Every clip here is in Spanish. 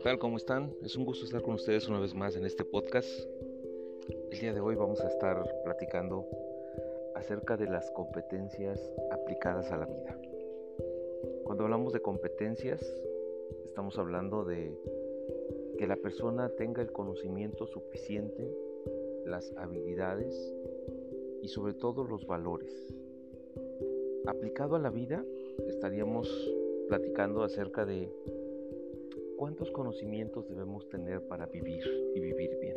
¿qué tal? ¿Cómo están? Es un gusto estar con ustedes una vez más en este podcast. El día de hoy vamos a estar platicando acerca de las competencias aplicadas a la vida. Cuando hablamos de competencias, estamos hablando de que la persona tenga el conocimiento suficiente, las habilidades y sobre todo los valores. Aplicado a la vida, estaríamos platicando acerca de cuántos conocimientos debemos tener para vivir y vivir bien.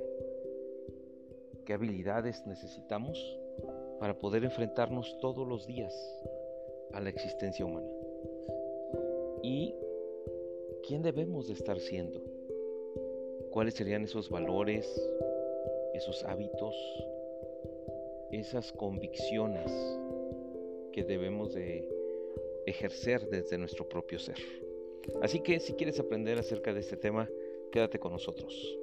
¿Qué habilidades necesitamos para poder enfrentarnos todos los días a la existencia humana? ¿Y quién debemos de estar siendo? ¿Cuáles serían esos valores, esos hábitos, esas convicciones que debemos de ejercer desde nuestro propio ser? Así que si quieres aprender acerca de este tema, quédate con nosotros.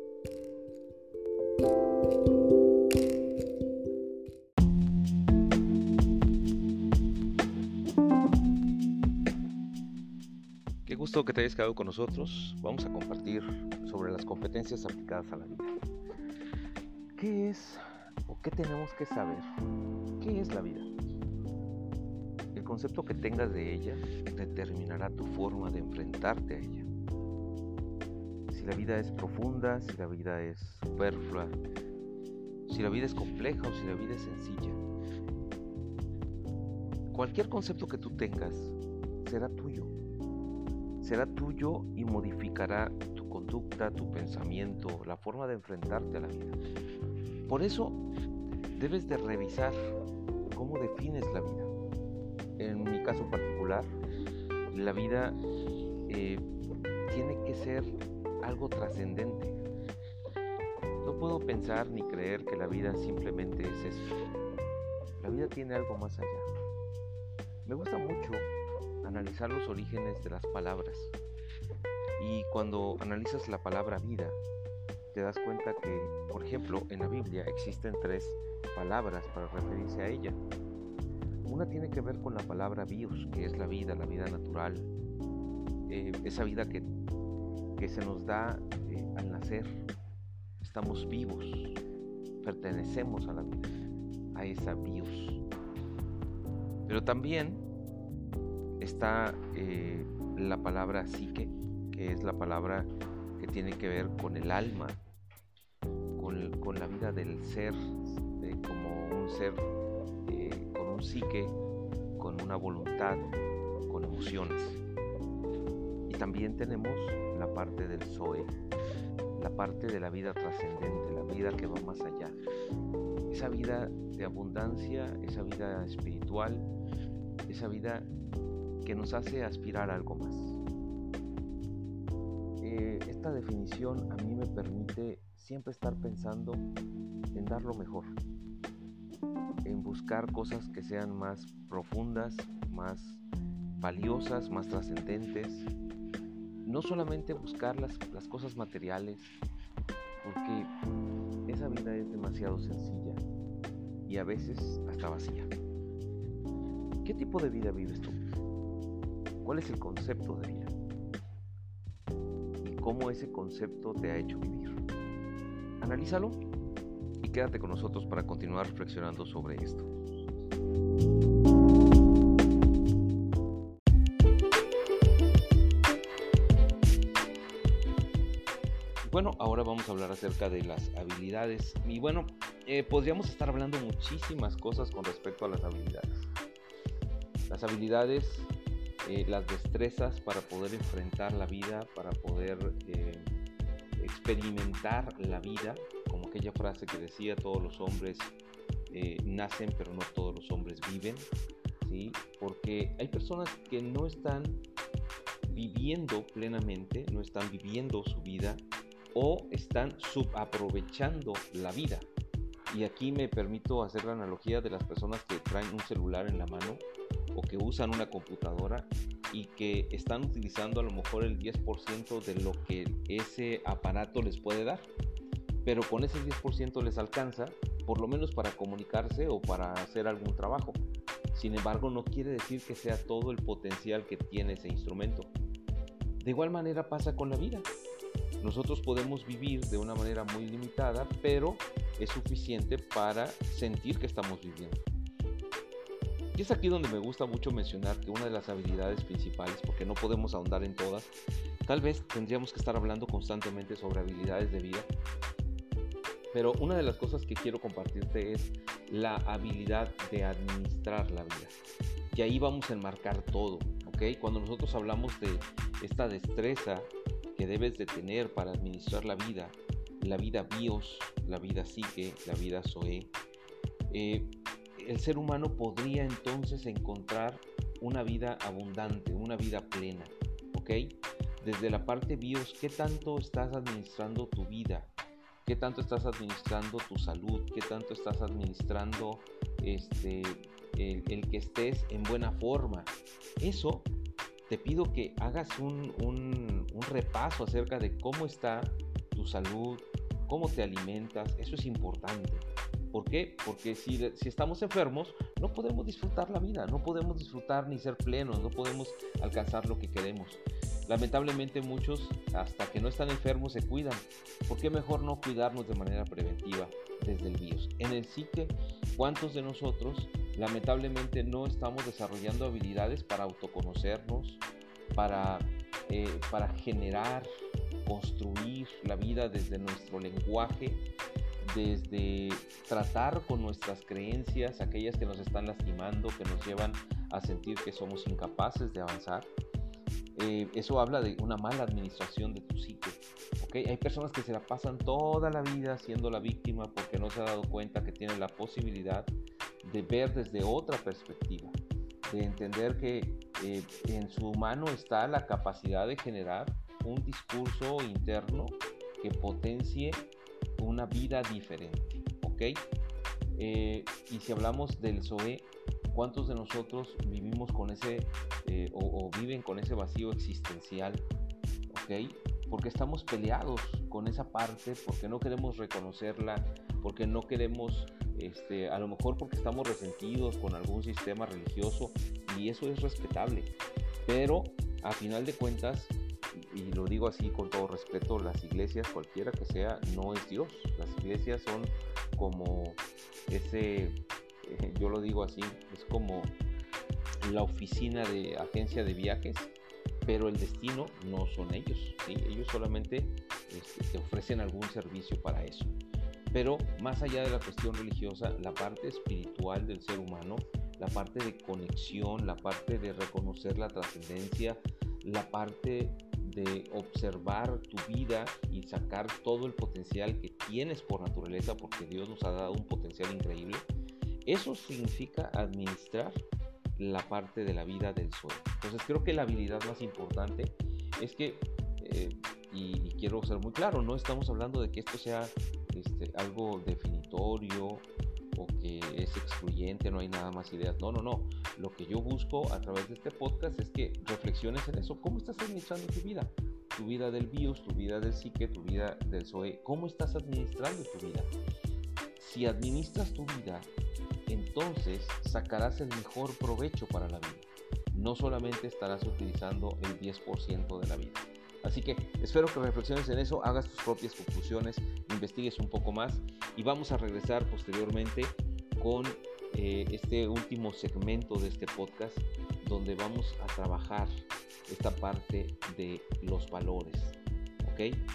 Qué gusto que te hayas quedado con nosotros. Vamos a compartir sobre las competencias aplicadas a la vida. ¿Qué es o qué tenemos que saber? ¿Qué es la vida? Concepto que tengas de ella determinará tu forma de enfrentarte a ella. Si la vida es profunda, si la vida es superflua, si la vida es compleja o si la vida es sencilla. Cualquier concepto que tú tengas será tuyo. Será tuyo y modificará tu conducta, tu pensamiento, la forma de enfrentarte a la vida. Por eso debes de revisar cómo defines la vida en mi caso particular, la vida eh, tiene que ser algo trascendente. No puedo pensar ni creer que la vida simplemente es eso. La vida tiene algo más allá. Me gusta mucho analizar los orígenes de las palabras. Y cuando analizas la palabra vida, te das cuenta que, por ejemplo, en la Biblia existen tres palabras para referirse a ella. Tiene que ver con la palabra bios, que es la vida, la vida natural, eh, esa vida que, que, se nos da eh, al nacer. Estamos vivos, pertenecemos a la vida, a esa bios. Pero también está eh, la palabra psique, que es la palabra que tiene que ver con el alma, con, con la vida del ser, como un ser psique con una voluntad, con emociones. Y también tenemos la parte del Zoe, la parte de la vida trascendente, la vida que va más allá. Esa vida de abundancia, esa vida espiritual, esa vida que nos hace aspirar a algo más. Eh, esta definición a mí me permite siempre estar pensando en dar lo mejor, en buscar cosas que sean más profundas, más valiosas, más trascendentes. No solamente buscar las, las cosas materiales, porque esa vida es demasiado sencilla y a veces hasta vacía. ¿Qué tipo de vida vives tú? ¿Cuál es el concepto de vida? ¿Y cómo ese concepto te ha hecho vivir? Analízalo quédate con nosotros para continuar reflexionando sobre esto. Bueno, ahora vamos a hablar acerca de las habilidades. Y bueno, eh, podríamos estar hablando muchísimas cosas con respecto a las habilidades. Las habilidades, eh, las destrezas para poder enfrentar la vida, para poder eh, experimentar la vida, aquella frase que decía todos los hombres eh, nacen pero no todos los hombres viven, ¿sí? porque hay personas que no están viviendo plenamente, no están viviendo su vida o están subaprovechando la vida. Y aquí me permito hacer la analogía de las personas que traen un celular en la mano o que usan una computadora y que están utilizando a lo mejor el 10% de lo que ese aparato les puede dar. Pero con ese 10% les alcanza, por lo menos para comunicarse o para hacer algún trabajo. Sin embargo, no quiere decir que sea todo el potencial que tiene ese instrumento. De igual manera pasa con la vida. Nosotros podemos vivir de una manera muy limitada, pero es suficiente para sentir que estamos viviendo. Y es aquí donde me gusta mucho mencionar que una de las habilidades principales, porque no podemos ahondar en todas, tal vez tendríamos que estar hablando constantemente sobre habilidades de vida, pero una de las cosas que quiero compartirte es la habilidad de administrar la vida. Y ahí vamos a enmarcar todo, ¿ok? Cuando nosotros hablamos de esta destreza que debes de tener para administrar la vida, la vida bios, la vida psique, la vida zoe, eh, el ser humano podría entonces encontrar una vida abundante, una vida plena, ¿ok? Desde la parte bios, ¿qué tanto estás administrando tu vida? ¿Qué tanto estás administrando tu salud? ¿Qué tanto estás administrando este, el, que estés en buena forma? Eso te pido que hagas un, un, repaso acerca de cómo está tu salud, cómo te alimentas, eso es importante. ¿Por qué? Porque si, si, estamos enfermos, no podemos disfrutar la vida, no podemos disfrutar ni ser plenos, no podemos alcanzar lo que queremos. Lamentablemente muchos, hasta que no están enfermos, se cuidan. ¿Por qué mejor no cuidarnos de manera preventiva desde el virus? En el psique, ¿cuántos de nosotros lamentablemente no estamos desarrollando habilidades para autoconocernos, para, eh, para generar, construir la vida desde nuestro lenguaje, desde tratar con nuestras creencias, aquellas que nos están lastimando, que nos llevan a sentir que somos incapaces de avanzar? Eh, eso habla de una mala administración de tu psique. ¿okay? Hay personas que se la pasan toda la vida siendo la víctima porque no se ha dado cuenta que tienen la posibilidad de ver desde otra perspectiva, de entender que eh, en su mano está la capacidad de generar un discurso interno que potencie una vida diferente. ¿ok? Eh, y si hablamos del SOE, ¿Cuántos de nosotros vivimos con ese eh, o, viven con ese vacío existencial? ¿Ok? Porque estamos peleados con esa parte, porque no queremos reconocerla, porque no queremos, este, a lo mejor porque estamos resentidos con algún sistema religioso y eso es respetable. Pero a final de cuentas, y lo digo así con todo respeto, las iglesias, cualquiera que sea, no es Dios. Las iglesias son como ese yo lo digo así, es como la oficina de agencia de viajes, pero el destino no son ellos, ellos solamente este, te ofrecen algún servicio para eso. Pero más allá de la cuestión religiosa, la parte espiritual del ser humano, la parte de conexión, la parte de reconocer la trascendencia, la parte de observar tu vida y sacar todo el potencial que tienes por naturaleza, porque Dios nos ha dado un potencial increíble, eso significa administrar la parte de la vida del suelo. Entonces creo que la habilidad más importante es que, eh, y, quiero ser muy claro, no estamos hablando de que esto sea este, algo definitorio o que es excluyente, no hay nada más ideas. No, no, no. Lo que yo busco a través de este podcast es que reflexiones en eso. ¿Cómo estás administrando tu vida? Tu vida del BIOS, tu vida del psique, tu vida del SOE. ¿Cómo estás administrando tu vida? Si administras tu vida entonces sacarás el mejor provecho para la vida. No solamente estarás utilizando el 10% de la vida. Así que espero que reflexiones en eso, hagas tus propias conclusiones, investigues un poco más y vamos a regresar posteriormente con eh, este último segmento de este podcast donde vamos a trabajar esta parte de los valores.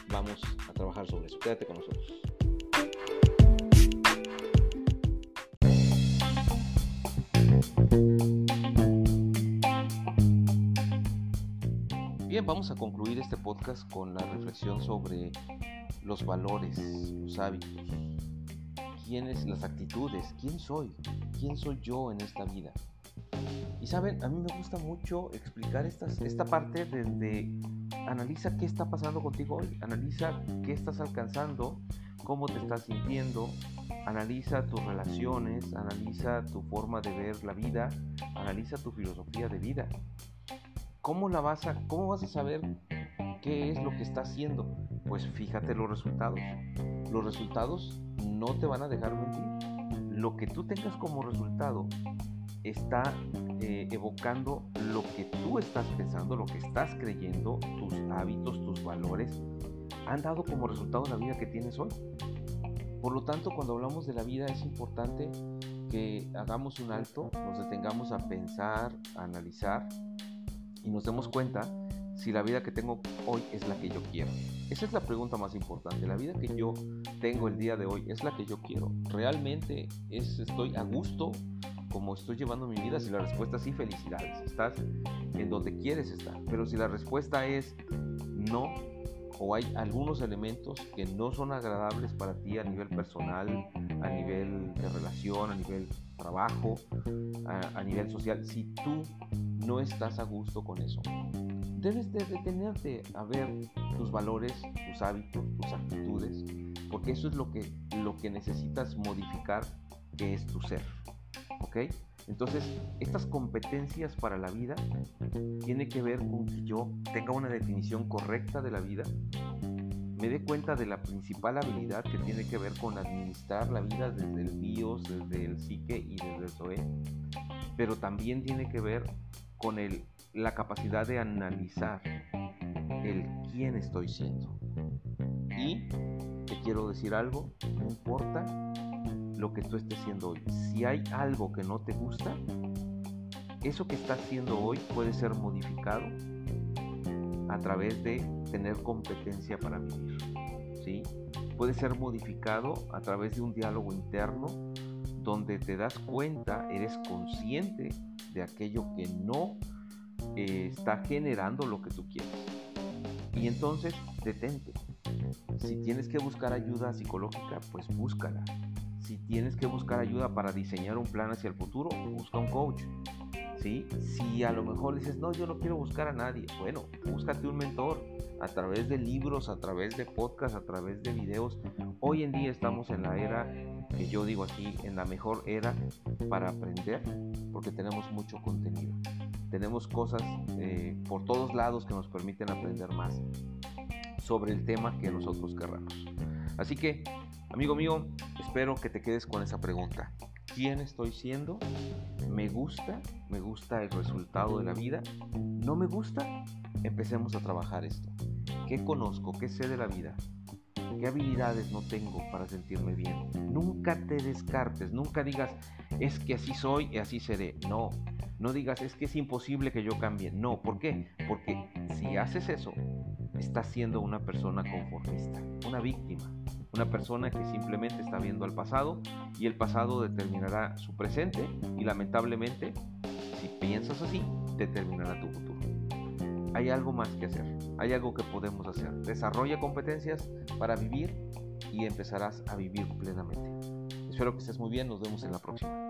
Vamos a trabajar sobre eso. Quédate con nosotros. Bien, vamos a concluir este podcast con la reflexión sobre los valores, los hábitos, quiénes, las actitudes, quién soy, quién soy yo en esta vida. Y saben, a mí me gusta mucho explicar esta parte desde analiza qué está pasando contigo hoy, analiza qué estás alcanzando, cómo te estás sintiendo, analiza tus relaciones, analiza tu forma de ver la vida, analiza tu filosofía de vida. ¿Cómo, la vas a, ¿Cómo vas a saber qué es lo que está haciendo? Pues fíjate los resultados. Los resultados no te van a dejar mentir. Lo que tú tengas como resultado está eh, evocando lo que tú estás pensando, lo que estás creyendo, tus hábitos, tus valores. han dado como resultado la vida que tienes hoy. Por lo tanto, cuando hablamos de la vida es importante que hagamos un alto, nos detengamos a pensar, a analizar y nos demos cuenta si la vida que tengo hoy es la que yo quiero. Esa es la pregunta más importante. La vida que yo tengo el día de hoy es la que yo quiero. ¿Realmente es, estoy a gusto como estoy llevando mi vida? Si la respuesta es sí, felicidades. Estás en donde quieres estar. Pero si la respuesta es no, o hay algunos elementos que no son agradables para ti a nivel personal, a nivel de relación, a nivel trabajo, a, a nivel social, si tú no estás a gusto con eso, debes de detenerte a ver tus valores, tus hábitos, tus actitudes, porque eso es lo que, lo que necesitas modificar, que es tu ser. ¿Ok? Entonces, estas competencias para la vida tiene que ver con que yo tenga una definición correcta de la vida, me dé cuenta de la principal habilidad que tiene que ver con administrar la vida desde el bios, desde el psique y desde el zoe, pero también tiene que ver con el la capacidad de analizar el quién estoy siendo. Y te quiero decir algo, no importa lo que tú estés siendo hoy. Si hay algo que no te gusta, eso que estás haciendo hoy puede ser modificado a través de tener competencia para vivir. ¿sí? Puede ser modificado a través de un diálogo interno donde te das cuenta, eres consciente de aquello que no eh, está generando lo que tú quieres. Y entonces detente. Si tienes que buscar ayuda psicológica, pues búscala. Si tienes que buscar ayuda para diseñar un plan hacia el futuro, busca un coach. Si a lo mejor dices, no, yo no quiero buscar a nadie, bueno, búscate un mentor a través de libros, a través de podcasts, a través de videos. Hoy en día estamos en la era, que yo digo así, en la mejor era para aprender, porque tenemos mucho contenido tenemos cosas eh, por todos lados que nos permiten aprender más sobre el tema que nosotros querramos. Así que, amigo mío, espero que te quedes con esa pregunta. ¿Quién estoy siendo? ¿Me gusta? ¿Me gusta el resultado de la vida? ¿No me gusta? Empecemos a trabajar esto. ¿Qué conozco? ¿Qué sé de la vida? ¿Qué habilidades no tengo para sentirme bien? Nunca te descartes, nunca digas, es que así soy y así seré. No, no digas, es que es imposible que yo cambie. No, ¿por qué? Porque si haces eso, estás siendo una persona conformista, una víctima, una persona que simplemente está viendo al pasado y el pasado determinará su presente y lamentablemente, si piensas así, determinará tu futuro. Hay algo más que hacer, hay algo que podemos hacer. Desarrolla competencias para vivir y empezarás a vivir plenamente. Espero que estés muy bien, nos vemos en la próxima.